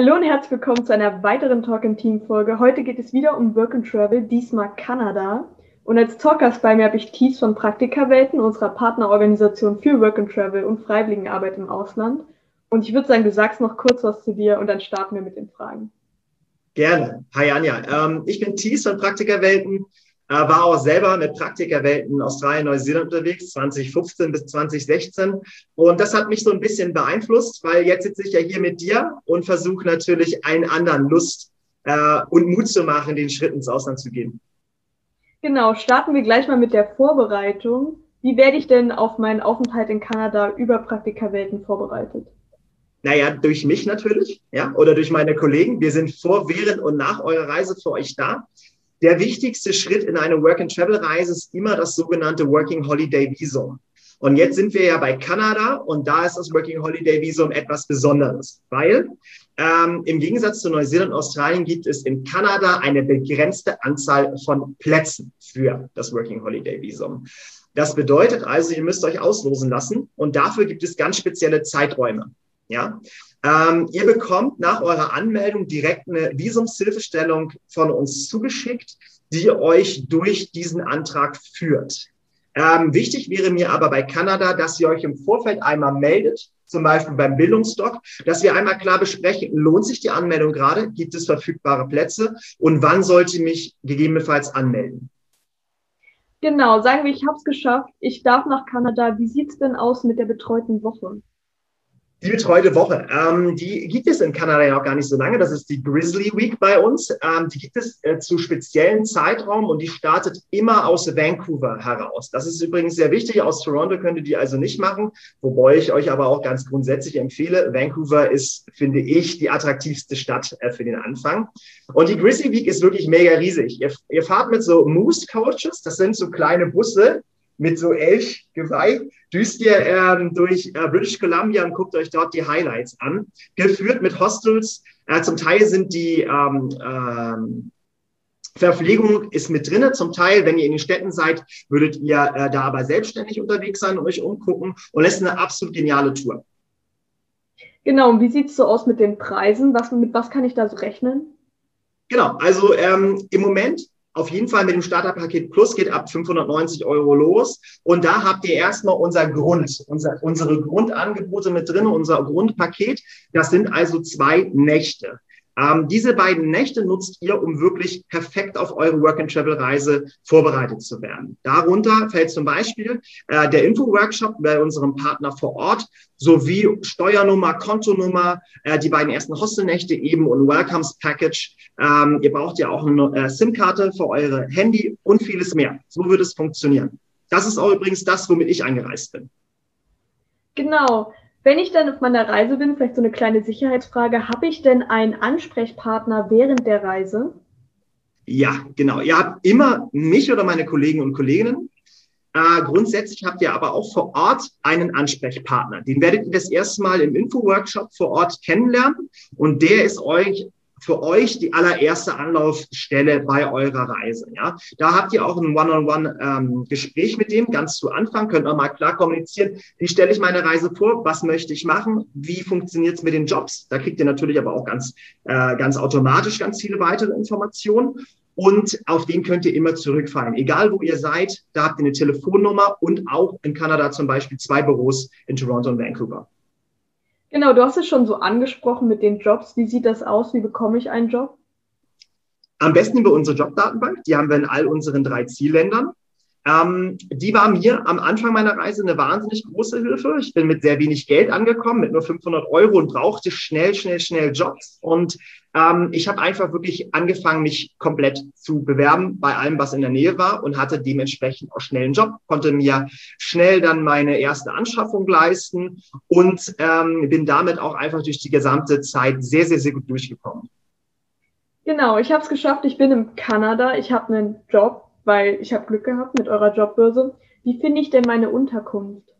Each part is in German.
Hallo und herzlich willkommen zu einer weiteren Talk im Team Folge. Heute geht es wieder um Work and Travel, diesmal Kanada. Und als Talkers bei mir habe ich Thies von Praktikawelten, unserer Partnerorganisation für Work and Travel und Freiwilligenarbeit im Ausland. Und ich würde sagen, du sagst noch kurz was zu dir und dann starten wir mit den Fragen. Gerne. Hi Anja. Ähm, ich bin Thies von Praktikerwelten, äh, war auch selber mit Praktikerwelten in Australien, Neuseeland unterwegs, 2015 bis 2016. Und das hat mich so ein bisschen beeinflusst, weil jetzt sitze ich ja hier mit dir und versuche natürlich allen anderen Lust äh, und Mut zu machen, den Schritt ins Ausland zu gehen. Genau, starten wir gleich mal mit der Vorbereitung. Wie werde ich denn auf meinen Aufenthalt in Kanada über Praktikerwelten vorbereitet? Naja, durch mich natürlich, ja, oder durch meine Kollegen. Wir sind vor, während und nach eurer Reise für euch da. Der wichtigste Schritt in eine Work-and-Travel-Reise ist immer das sogenannte Working Holiday Visum. Und jetzt sind wir ja bei Kanada und da ist das Working Holiday Visum etwas Besonderes, weil ähm, im Gegensatz zu Neuseeland und Australien gibt es in Kanada eine begrenzte Anzahl von Plätzen für das Working Holiday Visum. Das bedeutet also, ihr müsst euch auslosen lassen und dafür gibt es ganz spezielle Zeiträume. Ja, ähm, ihr bekommt nach eurer Anmeldung direkt eine Visumshilfestellung von uns zugeschickt, die euch durch diesen Antrag führt. Ähm, wichtig wäre mir aber bei Kanada, dass ihr euch im Vorfeld einmal meldet, zum Beispiel beim Bildungsdoc, dass wir einmal klar besprechen, lohnt sich die Anmeldung gerade, gibt es verfügbare Plätze und wann sollte ich mich gegebenenfalls anmelden. Genau, sagen wir, ich habe es geschafft, ich darf nach Kanada. Wie sieht's denn aus mit der betreuten Woche? Die betreute Woche, ähm, die gibt es in Kanada ja auch gar nicht so lange. Das ist die Grizzly Week bei uns. Ähm, die gibt es äh, zu speziellen Zeitraum und die startet immer aus Vancouver heraus. Das ist übrigens sehr wichtig. Aus Toronto könnt ihr die also nicht machen, wobei ich euch aber auch ganz grundsätzlich empfehle. Vancouver ist, finde ich, die attraktivste Stadt äh, für den Anfang. Und die Grizzly Week ist wirklich mega riesig. Ihr, ihr fahrt mit so Moose Coaches, das sind so kleine Busse, mit so Elchgeweih, düst ihr ähm, durch äh, British Columbia und guckt euch dort die Highlights an. Geführt mit Hostels. Äh, zum Teil sind die ähm, ähm, Verpflegung ist mit drinne. Zum Teil, wenn ihr in den Städten seid, würdet ihr äh, da aber selbstständig unterwegs sein und euch umgucken. Und es ist eine absolut geniale Tour. Genau, und wie sieht's so aus mit den Preisen? Was, mit was kann ich da so rechnen? Genau, also ähm, im Moment auf jeden Fall mit dem Starterpaket Plus geht ab 590 Euro los. Und da habt ihr erstmal unser Grund, unser, unsere Grundangebote mit drin, unser Grundpaket. Das sind also zwei Nächte. Ähm, diese beiden Nächte nutzt ihr, um wirklich perfekt auf eure Work-and-Travel-Reise vorbereitet zu werden. Darunter fällt zum Beispiel äh, der Info-Workshop bei unserem Partner vor Ort sowie Steuernummer, Kontonummer, äh, die beiden ersten Hostelnächte eben und Welcomes Package. Ähm, ihr braucht ja auch eine äh, SIM-Karte für eure Handy und vieles mehr. So wird es funktionieren. Das ist auch übrigens das, womit ich eingereist bin. Genau. Wenn ich dann auf meiner Reise bin, vielleicht so eine kleine Sicherheitsfrage, habe ich denn einen Ansprechpartner während der Reise? Ja, genau. Ihr habt immer mich oder meine Kollegen und Kolleginnen. Äh, grundsätzlich habt ihr aber auch vor Ort einen Ansprechpartner. Den werdet ihr das erste Mal im Info-Workshop vor Ort kennenlernen. Und der ist euch für euch die allererste Anlaufstelle bei eurer Reise. Ja, da habt ihr auch ein One-on-One-Gespräch ähm, mit dem ganz zu Anfang, könnt ihr mal klar kommunizieren, wie stelle ich meine Reise vor, was möchte ich machen, wie funktioniert es mit den Jobs. Da kriegt ihr natürlich aber auch ganz, äh, ganz automatisch ganz viele weitere Informationen. Und auf den könnt ihr immer zurückfallen. Egal wo ihr seid, da habt ihr eine Telefonnummer und auch in Kanada zum Beispiel zwei Büros in Toronto und Vancouver. Genau, du hast es schon so angesprochen mit den Jobs. Wie sieht das aus? Wie bekomme ich einen Job? Am besten über unsere Jobdatenbank. Die haben wir in all unseren drei Zielländern. Ähm, die war mir am Anfang meiner Reise eine wahnsinnig große Hilfe. Ich bin mit sehr wenig Geld angekommen, mit nur 500 Euro und brauchte schnell, schnell, schnell Jobs. Und ähm, ich habe einfach wirklich angefangen, mich komplett zu bewerben bei allem, was in der Nähe war und hatte dementsprechend auch schnell einen Job, konnte mir schnell dann meine erste Anschaffung leisten und ähm, bin damit auch einfach durch die gesamte Zeit sehr, sehr, sehr gut durchgekommen. Genau, ich habe es geschafft. Ich bin in Kanada. Ich habe einen Job, weil ich habe Glück gehabt mit eurer Jobbörse. Wie finde ich denn meine Unterkunft?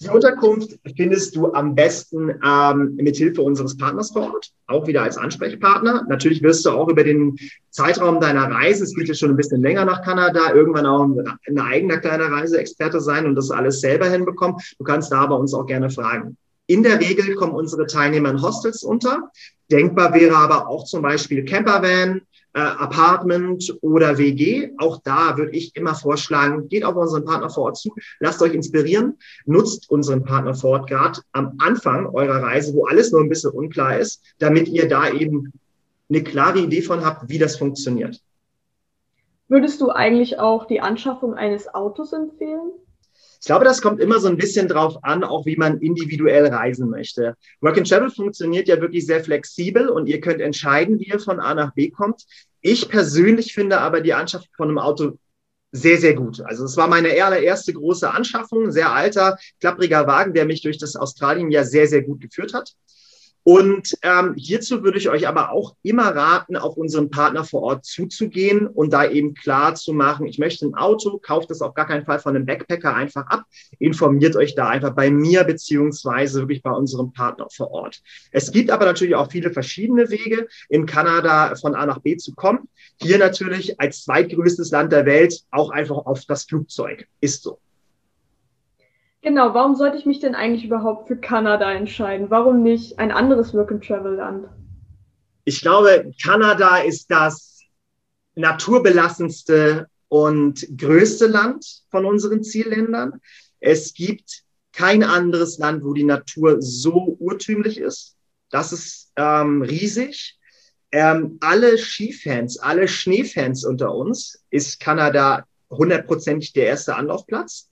Die Unterkunft findest du am besten ähm, mit Hilfe unseres Partners vor Ort, auch wieder als Ansprechpartner. Natürlich wirst du auch über den Zeitraum deiner Reise, es geht ja schon ein bisschen länger nach Kanada, irgendwann auch ein eigener kleiner Reiseexperte sein und das alles selber hinbekommen. Du kannst da aber uns auch gerne fragen. In der Regel kommen unsere Teilnehmer in Hostels unter. Denkbar wäre aber auch zum Beispiel Campervan, äh, Apartment oder WG. Auch da würde ich immer vorschlagen, geht auf unseren Partner vor Ort zu, lasst euch inspirieren, nutzt unseren Partner vor Ort gerade am Anfang eurer Reise, wo alles nur ein bisschen unklar ist, damit ihr da eben eine klare Idee von habt, wie das funktioniert. Würdest du eigentlich auch die Anschaffung eines Autos empfehlen? Ich glaube, das kommt immer so ein bisschen drauf an, auch wie man individuell reisen möchte. Work and Travel funktioniert ja wirklich sehr flexibel und ihr könnt entscheiden, wie ihr von A nach B kommt. Ich persönlich finde aber die Anschaffung von einem Auto sehr, sehr gut. Also es war meine allererste große Anschaffung, sehr alter, klappriger Wagen, der mich durch das Australien ja sehr, sehr gut geführt hat. Und ähm, hierzu würde ich euch aber auch immer raten, auf unseren Partner vor Ort zuzugehen und da eben klar zu machen, ich möchte ein Auto, kauft das auf gar keinen Fall von einem Backpacker einfach ab, informiert euch da einfach bei mir beziehungsweise wirklich bei unserem Partner vor Ort. Es gibt aber natürlich auch viele verschiedene Wege, in Kanada von A nach B zu kommen. Hier natürlich als zweitgrößtes Land der Welt auch einfach auf das Flugzeug. Ist so. Genau, warum sollte ich mich denn eigentlich überhaupt für Kanada entscheiden? Warum nicht ein anderes Work-and-Travel-Land? Ich glaube, Kanada ist das naturbelassenste und größte Land von unseren Zielländern. Es gibt kein anderes Land, wo die Natur so urtümlich ist. Das ist ähm, riesig. Ähm, alle Skifans, alle Schneefans unter uns ist Kanada hundertprozentig der erste Anlaufplatz.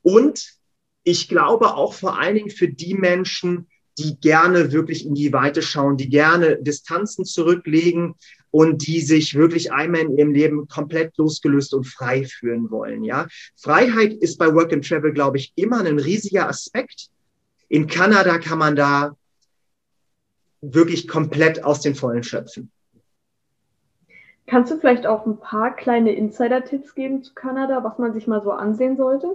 Und ich glaube auch vor allen Dingen für die Menschen, die gerne wirklich in die Weite schauen, die gerne Distanzen zurücklegen und die sich wirklich einmal in ihrem Leben komplett losgelöst und frei fühlen wollen. Ja, Freiheit ist bei Work and Travel, glaube ich, immer ein riesiger Aspekt. In Kanada kann man da wirklich komplett aus den Vollen schöpfen. Kannst du vielleicht auch ein paar kleine Insider-Tipps geben zu Kanada, was man sich mal so ansehen sollte?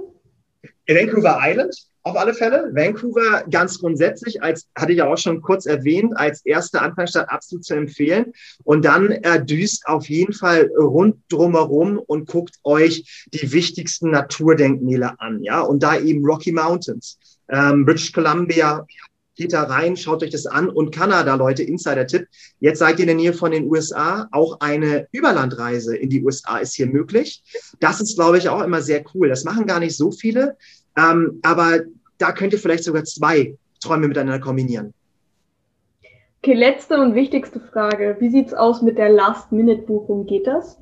Vancouver Island auf alle Fälle. Vancouver ganz grundsätzlich, als hatte ich ja auch schon kurz erwähnt, als erste Anfangsstadt absolut zu empfehlen. Und dann äh, düst auf jeden Fall rund drumherum und guckt euch die wichtigsten Naturdenkmäler an. Ja, und da eben Rocky Mountains, ähm, British Columbia, geht da rein, schaut euch das an. Und Kanada, Leute, Insider-Tipp. Jetzt seid ihr in der Nähe von den USA. Auch eine Überlandreise in die USA ist hier möglich. Das ist, glaube ich, auch immer sehr cool. Das machen gar nicht so viele. Ähm, aber da könnt ihr vielleicht sogar zwei Träume miteinander kombinieren. Okay, letzte und wichtigste Frage. Wie sieht's aus mit der Last-Minute-Buchung? Geht das?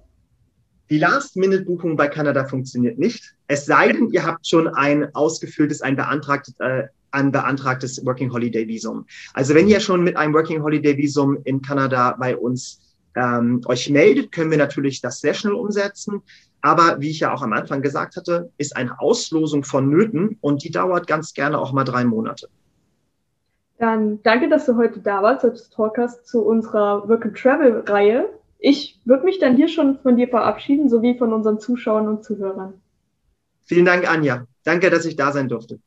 Die Last-Minute-Buchung bei Kanada funktioniert nicht. Es sei denn, ihr habt schon ein ausgefülltes, ein beantragtes, äh, ein beantragtes Working Holiday Visum. Also wenn ihr schon mit einem Working Holiday Visum in Kanada bei uns ähm, euch meldet, können wir natürlich das sehr schnell umsetzen. Aber wie ich ja auch am Anfang gesagt hatte, ist eine Auslosung vonnöten und die dauert ganz gerne auch mal drei Monate. Dann danke, dass du heute da warst als Talkers zu unserer Work and Travel Reihe. Ich würde mich dann hier schon von dir verabschieden, sowie von unseren Zuschauern und Zuhörern. Vielen Dank, Anja. Danke, dass ich da sein durfte.